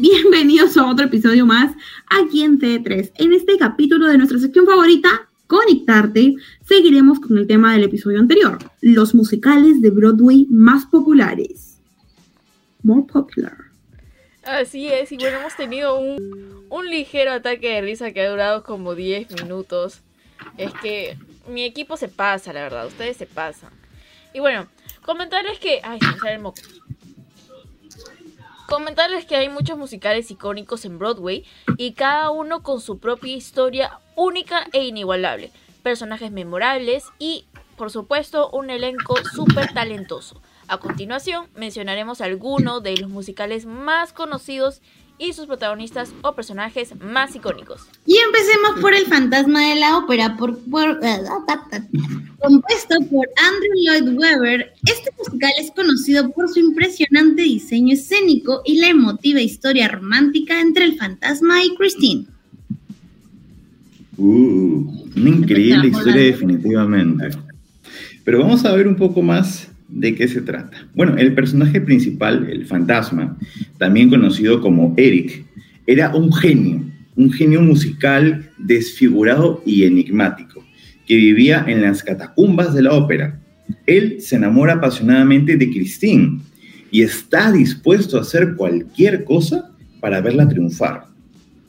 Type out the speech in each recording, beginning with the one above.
Bienvenidos a otro episodio más aquí en T3. En este capítulo de nuestra sección favorita, Conectarte, seguiremos con el tema del episodio anterior, los musicales de Broadway más populares. More popular. Así es, y bueno, hemos tenido un, ligero ataque de risa que ha durado como 10 minutos. Es que mi equipo se pasa, la verdad, ustedes se pasan. Y bueno, comentarles que... Ay, se me sale el moco. Comentarles que hay muchos musicales icónicos en Broadway y cada uno con su propia historia única e inigualable, personajes memorables y, por supuesto, un elenco súper talentoso. A continuación, mencionaremos algunos de los musicales más conocidos y sus protagonistas o personajes más icónicos. Y empecemos por El Fantasma de la Ópera, por, por- compuesto por Andrew Lloyd Webber. Este musical es conocido por su impresionante diseño escénico y la emotiva historia romántica entre el fantasma y Christine. Uh, una increíble historia definitivamente. Pero vamos a ver un poco más de qué se trata. Bueno, el personaje principal, el fantasma, también conocido como Eric, era un genio, un genio musical desfigurado y enigmático, que vivía en las catacumbas de la ópera. Él se enamora apasionadamente de Christine y está dispuesto a hacer cualquier cosa para verla triunfar.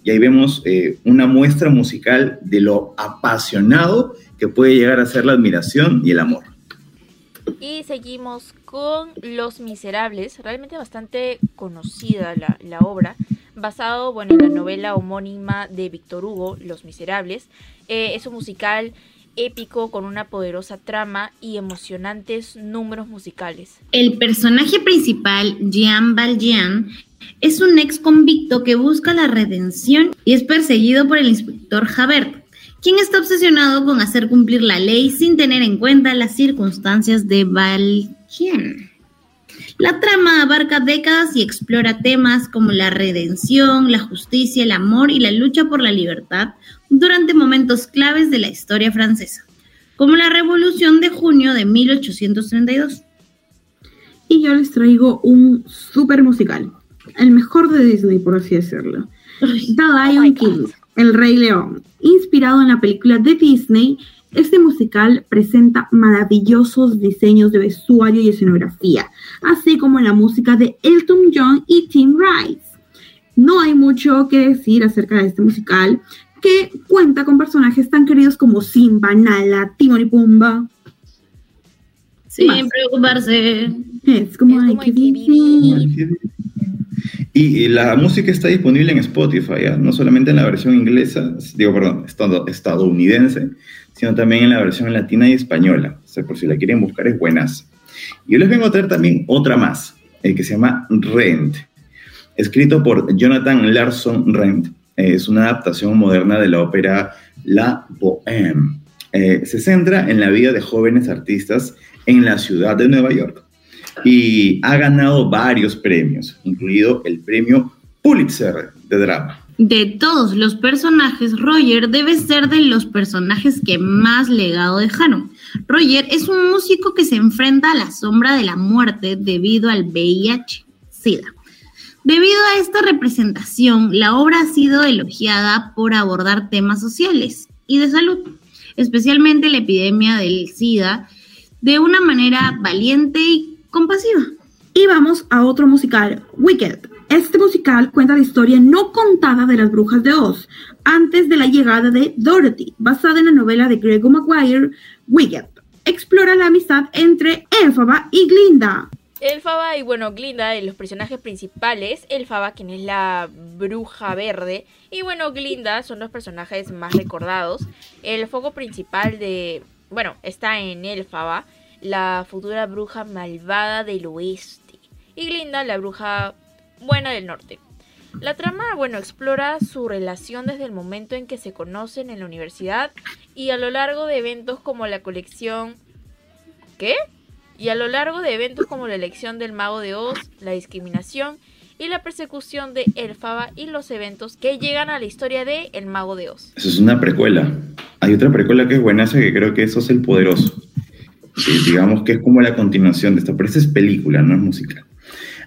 Y ahí vemos eh, una muestra musical de lo apasionado que puede llegar a ser la admiración y el amor. Y seguimos con Los Miserables, realmente bastante conocida la, obra, basado bueno, en la novela homónima de Víctor Hugo, Los Miserables. Eh, es un musical épico con una poderosa trama y emocionantes números musicales. El personaje principal, Jean Valjean, es un ex convicto que busca la redención y es perseguido por el inspector Javert, quien está obsesionado con hacer cumplir la ley sin tener en cuenta las circunstancias de Valjean. La trama abarca décadas y explora temas como la redención, la justicia, el amor y la lucha por la libertad durante momentos claves de la historia francesa, como la Revolución de junio de 1832. Y yo les traigo un super musical, el mejor de Disney, por así decirlo. The Lion my King, El Rey León. Inspirado en la película de Disney, este musical presenta maravillosos diseños de vestuario y escenografía, así como la música de Elton John y Tim Rice. No hay mucho que decir acerca de este musical, que cuenta con personajes tan queridos como Simba, Nala, Timon y Pumba. Sin preocuparse. Es como, Es hay como que hay que vivir. Y, la música está disponible en Spotify, ¿ya? no solamente en la versión inglesa, digo, perdón, estado- estadounidense, sino también en la versión latina y española. O sea, por si la quieren buscar, es buenas. Y yo les vengo a traer también otra más, eh, que se llama Rent, escrito por Jonathan Larson Rent. Eh, es una adaptación moderna de la ópera La Bohème. Eh, se centra en la vida de jóvenes artistas en la ciudad de Nueva York y ha ganado varios premios, incluido el premio Pulitzer de drama. De todos los personajes, Roger debe ser de los personajes que más legado dejaron. Roger es un músico que se enfrenta a la sombra de la muerte debido al VIH-Sida. Debido a esta representación, la obra ha sido elogiada por abordar temas sociales y de salud, especialmente la epidemia del SIDA, de una manera valiente y compasiva. Y vamos a otro musical, Wicked. Este musical cuenta la historia no contada de las brujas de Oz, antes de la llegada de Dorothy, basada en la novela de Gregor Maguire, Wicked. Explora la amistad entre Elphaba y Glinda. Elfaba y bueno, Glinda, eh, los personajes principales, Elfaba, quien es la bruja verde, y bueno, Glinda son los personajes más recordados. El foco principal de, bueno, está en Elfaba, la futura bruja malvada del oeste, y Glinda, la bruja Buena del Norte. La trama, bueno, explora su relación desde el momento en que se conocen en la universidad y a lo largo de eventos como la colección... ¿Qué? Y a lo largo de eventos como la elección del mago de Oz, la discriminación y la persecución de Elfaba y los eventos que llegan a la historia de El Mago de Oz. Eso es una precuela. Hay otra precuela que es buenaza que creo que eso es El Poderoso. Digamos que es como la continuación de esta, pero esa es película, no es musical.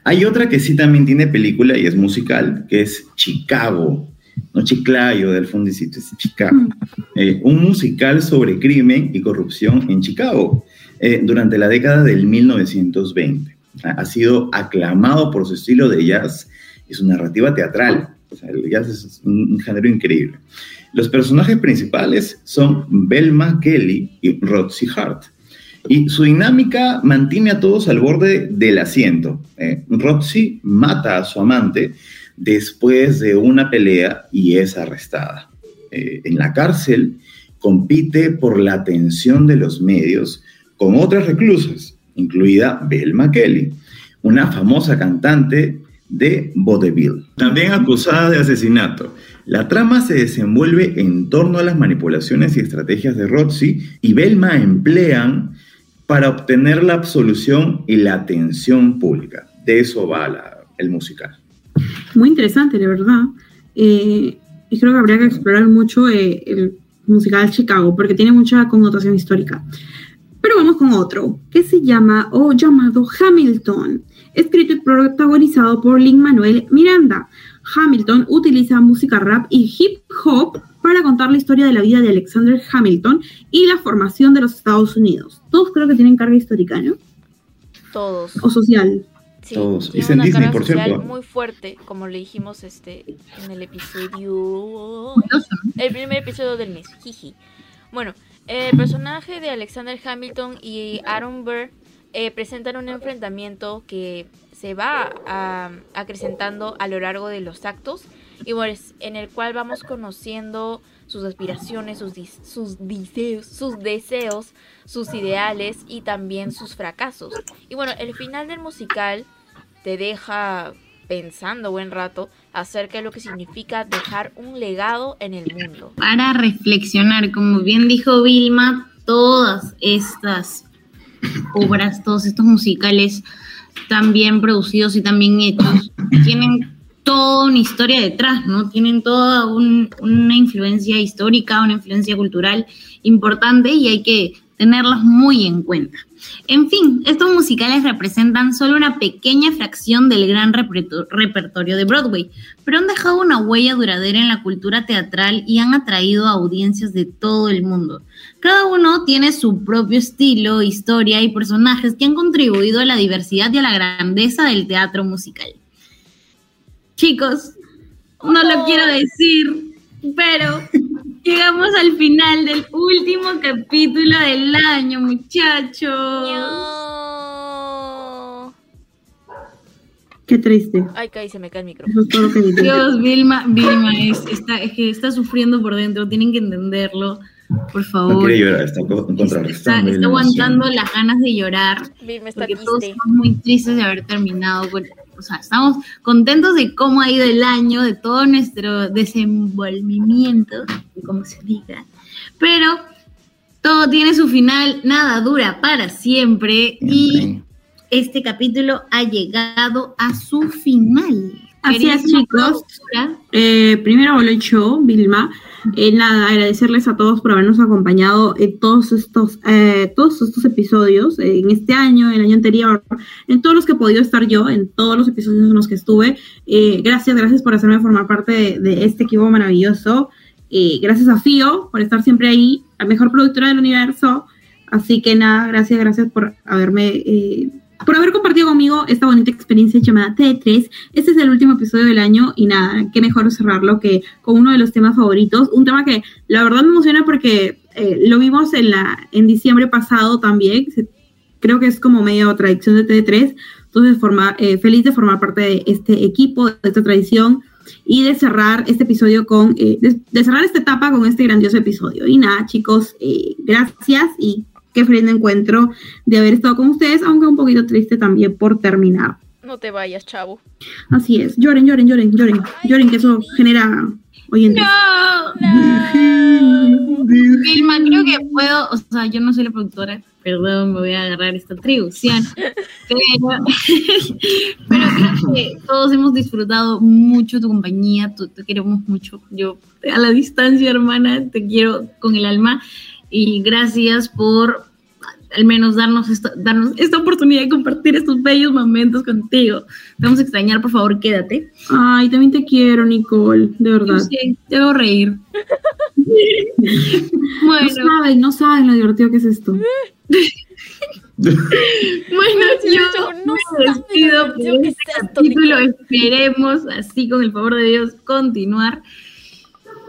Hay otra que sí también tiene película y es musical, que es Chicago. No Chiclayo del fundicito, es Chicago. Eh, un musical sobre crimen y corrupción en Chicago eh, durante la década del 1920. Ha sido aclamado por su estilo de jazz y su narrativa teatral. O sea, el jazz es un, un género increíble. Los personajes principales son Belma Kelly y Roxy Hart. Y su dinámica mantiene a todos al borde del asiento. Eh, Roxy mata a su amante después de una pelea y es arrestada. Eh, en la cárcel compite por la atención de los medios con otras reclusas, incluida Belma Kelly, una famosa cantante de vaudeville, también acusada de asesinato. La trama se desenvuelve en torno a las manipulaciones y estrategias de Roxy y Belma emplean para obtener la absolución y la atención pública. De eso va la- el musical. Muy interesante, de verdad. Eh, y creo que habría que explorar mucho eh, el musical Chicago, porque tiene mucha connotación histórica. Pero vamos con otro, que se llama o llamado Hamilton, escrito y protagonizado por Lin Manuel Miranda. Hamilton utiliza música rap y hip hop para contar la historia de la vida de Alexander Hamilton y la formación de los Estados Unidos. Todos creo que tienen carga histórica, ¿no? Todos. O social. Sí, Todos. tiene Es en una Disney, carga por social cierto. muy fuerte, como le dijimos este en el episodio el primer episodio del mes. Jiji. Bueno, el personaje de Alexander Hamilton y Aaron Burr eh, presentan un enfrentamiento que se va acrecentando a lo largo de los actos y bueno, es en el cual vamos conociendo sus aspiraciones, sus, sus, deseos, sus deseos, sus ideales y también sus fracasos. Y bueno, el final del musical te deja pensando buen rato acerca de lo que significa dejar un legado en el mundo. Para reflexionar, como bien dijo Vilma, todas estas obras, todos estos musicales tan bien producidos y tan bien hechos, tienen toda una historia detrás, ¿no? Tienen toda un- una influencia histórica, una influencia cultural importante y hay que tenerlos muy en cuenta. En fin, estos musicales representan solo una pequeña fracción del gran reperto- repertorio de Broadway, pero han dejado una huella duradera en la cultura teatral y han atraído a audiencias de todo el mundo. Cada uno tiene su propio estilo, historia y personajes que han contribuido a la diversidad y a la grandeza del teatro musical. Chicos, no lo quiero decir, pero llegamos al final del último capítulo del año, muchachos. No. Qué triste. Ay, caí, se me cae el micro. Eso es todo lo que diré. Dios, Vilma, Vilma es, está, es que está sufriendo por dentro, tienen que entenderlo, por No favor. quiere llorar, está está, está la aguantando las ganas de llorar. Vilma está porque todos triste. estamos muy tristes de haber terminado. con- o sea, estamos contentos de cómo ha ido el año, de todo nuestro desenvolvimiento, como se diga. Pero todo tiene su final, nada dura para siempre. Y este capítulo ha llegado a su final. Así es, chicos. Eh, primero el show, Vilma. Eh, nada, agradecerles a todos por habernos acompañado en todos estos, eh, todos estos episodios, eh, en este año, el año anterior, en todos los que he podido estar yo, en todos los episodios en los que estuve. Eh, gracias, gracias por hacerme formar parte de, de este equipo maravilloso. Eh, gracias a Fío por estar siempre ahí, la mejor productora del universo. Así que nada, gracias, gracias por haberme, eh, por haber compartido conmigo esta bonita experiencia llamada T3. Este es el último episodio del año y nada, qué mejor cerrarlo que con uno de los temas favoritos. Un tema que la verdad me emociona porque eh, lo vimos en, la, en diciembre pasado también. Creo que es como medio tradición de T3. Entonces, formar, eh, feliz de formar parte de este equipo, de esta tradición y de cerrar este episodio con, eh, de, de cerrar esta etapa con este grandioso episodio. Y nada, chicos, eh, gracias y qué feliz encuentro de haber estado con ustedes, aunque un poquito triste también por terminar. No te vayas, chavo. Así es. Lloren, lloren, lloren, lloren. Lloren, que eso genera oyentes. Vilma, creo que puedo, o sea, yo no soy la productora, perdón, me voy a agarrar esta atribución, pero, pero creo que todos hemos disfrutado mucho tu compañía, te queremos mucho, yo a la distancia, hermana, te quiero con el alma y gracias por al menos darnos esta, darnos esta oportunidad de compartir estos bellos momentos contigo. Te vamos a extrañar, por favor, quédate. Ay, también te quiero, Nicole, de verdad. Sí, te hago reír. No bueno, saben, no saben lo divertido que es esto. Bueno, yo no me despido lo por este capítulo. Esperemos, así con el favor de Dios, continuar.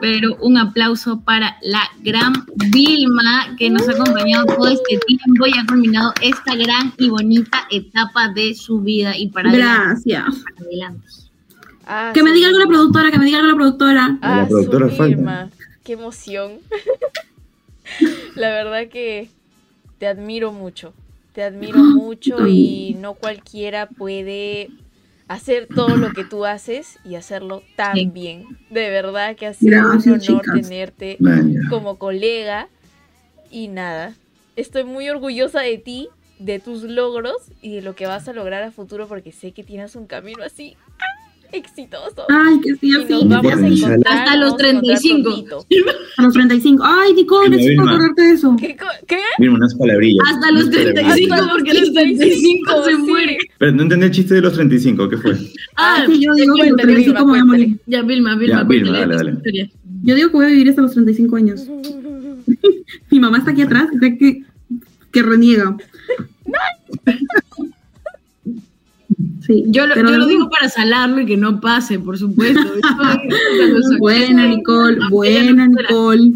Pero un aplauso para la gran Vilma que nos ha acompañado todo este tiempo y ha culminado esta gran y bonita etapa de su vida y para adelante. Gracias. para adelante. Ah, Que me diga algo la productora, que me diga algo la productora. Ah, La productora falta. Vilma. Qué emoción. la verdad que te admiro mucho. Te admiro mucho y no cualquiera puede hacer todo lo que tú haces y hacerlo tan Sí. bien. De verdad que ha sido Gracias, un honor chicas. tenerte como colega y nada. Estoy muy orgullosa de ti, de tus logros y de lo que vas a lograr a futuro porque sé que tienes un camino así. Exitoso. Ay, que sí, y así. nos vamos a Potencial. encontrar Hasta los nos vamos a encontrar 35. prontito. A los 35. Ay, Nicole, Vilma. acordarte de eso. ¿Qué? Mira, unas palabrillas. Hasta los unas palabrillas. 35, Hasta los porque los 35 se sí. mueren. Pero no entendí el chiste de los 35, ¿qué fue? Ah, Sí, yo digo que a los cuéntale, 35 me voy a morir. ya, Vilma, Vilma, Ya, Vilma, dale, dale. Yo digo que voy a vivir hasta los 35 años. Mi mamá está aquí atrás, está que, que reniega. Sí, Yo, lo, yo digo para salarlo y que no pase, por supuesto. Buena, Nicole, buena, Nicole.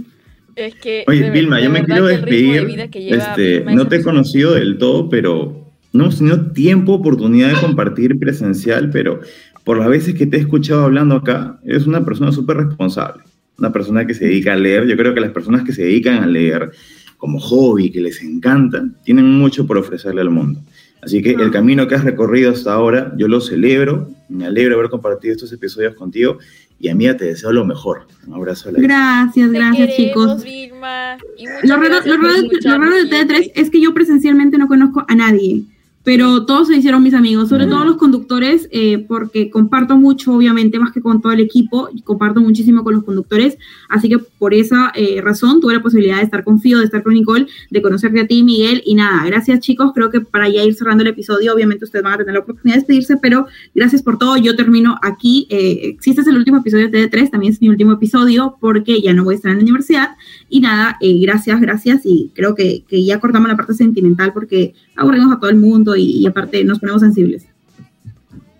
Es que. Oye, Vilma, de yo me quiero de despedir. Este, no te he conocido del todo, pero no hemos tenido tiempo, oportunidad de compartir presencial, pero por las veces que te he escuchado hablando acá, eres una persona súper responsable, una persona que se dedica a leer. Yo creo que las personas que se dedican a leer como hobby, que les encanta, tienen mucho por ofrecerle al mundo. Así que el camino que has recorrido hasta ahora, yo lo celebro, me alegro de haber compartido estos episodios contigo y a mí te deseo lo mejor. Un abrazo a la Gracias, Te gracias, queremos, chicos. Vilma, y muchas Lo raro, gracias lo por raro- lo escucharnos raro de siempre. T3 es que yo presencialmente no conozco a nadie, pero todos se hicieron mis amigos, sobre todo los conductores, eh, porque comparto mucho, obviamente, más que con todo el equipo, y comparto muchísimo con los conductores, así que por esa eh, razón tuve la posibilidad de estar con Fío, de estar con Nicole, de conocerte a ti, Miguel, y nada, gracias chicos, creo que para ya ir cerrando el episodio, obviamente ustedes van a tener la oportunidad de despedirse, pero gracias por todo, yo termino aquí, eh, si este es el último episodio de TD3, también es mi último episodio, porque ya no voy a estar en la universidad, y nada, eh, gracias, gracias. Y creo que, que ya cortamos la parte sentimental porque aburrimos a todo el mundo y, y aparte nos ponemos sensibles.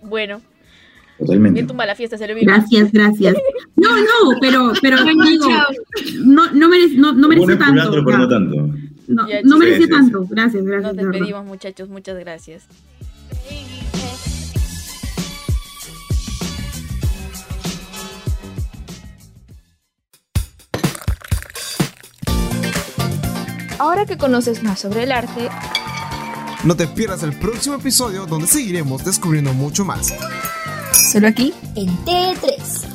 Bueno, Totalmente. bien tumba la fiesta, se. Gracias, gracias. No, no, pero, pero digo, no, no, merece, no, no merece tanto. pero no tanto. No, Ya, no chicos. merecía Sí, sí, tanto. Gracias, gracias. Nos despedimos, muchachos, muchas gracias. Ahora que conoces más sobre el arte, No te pierdas el próximo episodio donde seguiremos descubriendo mucho más. Solo aquí En T3.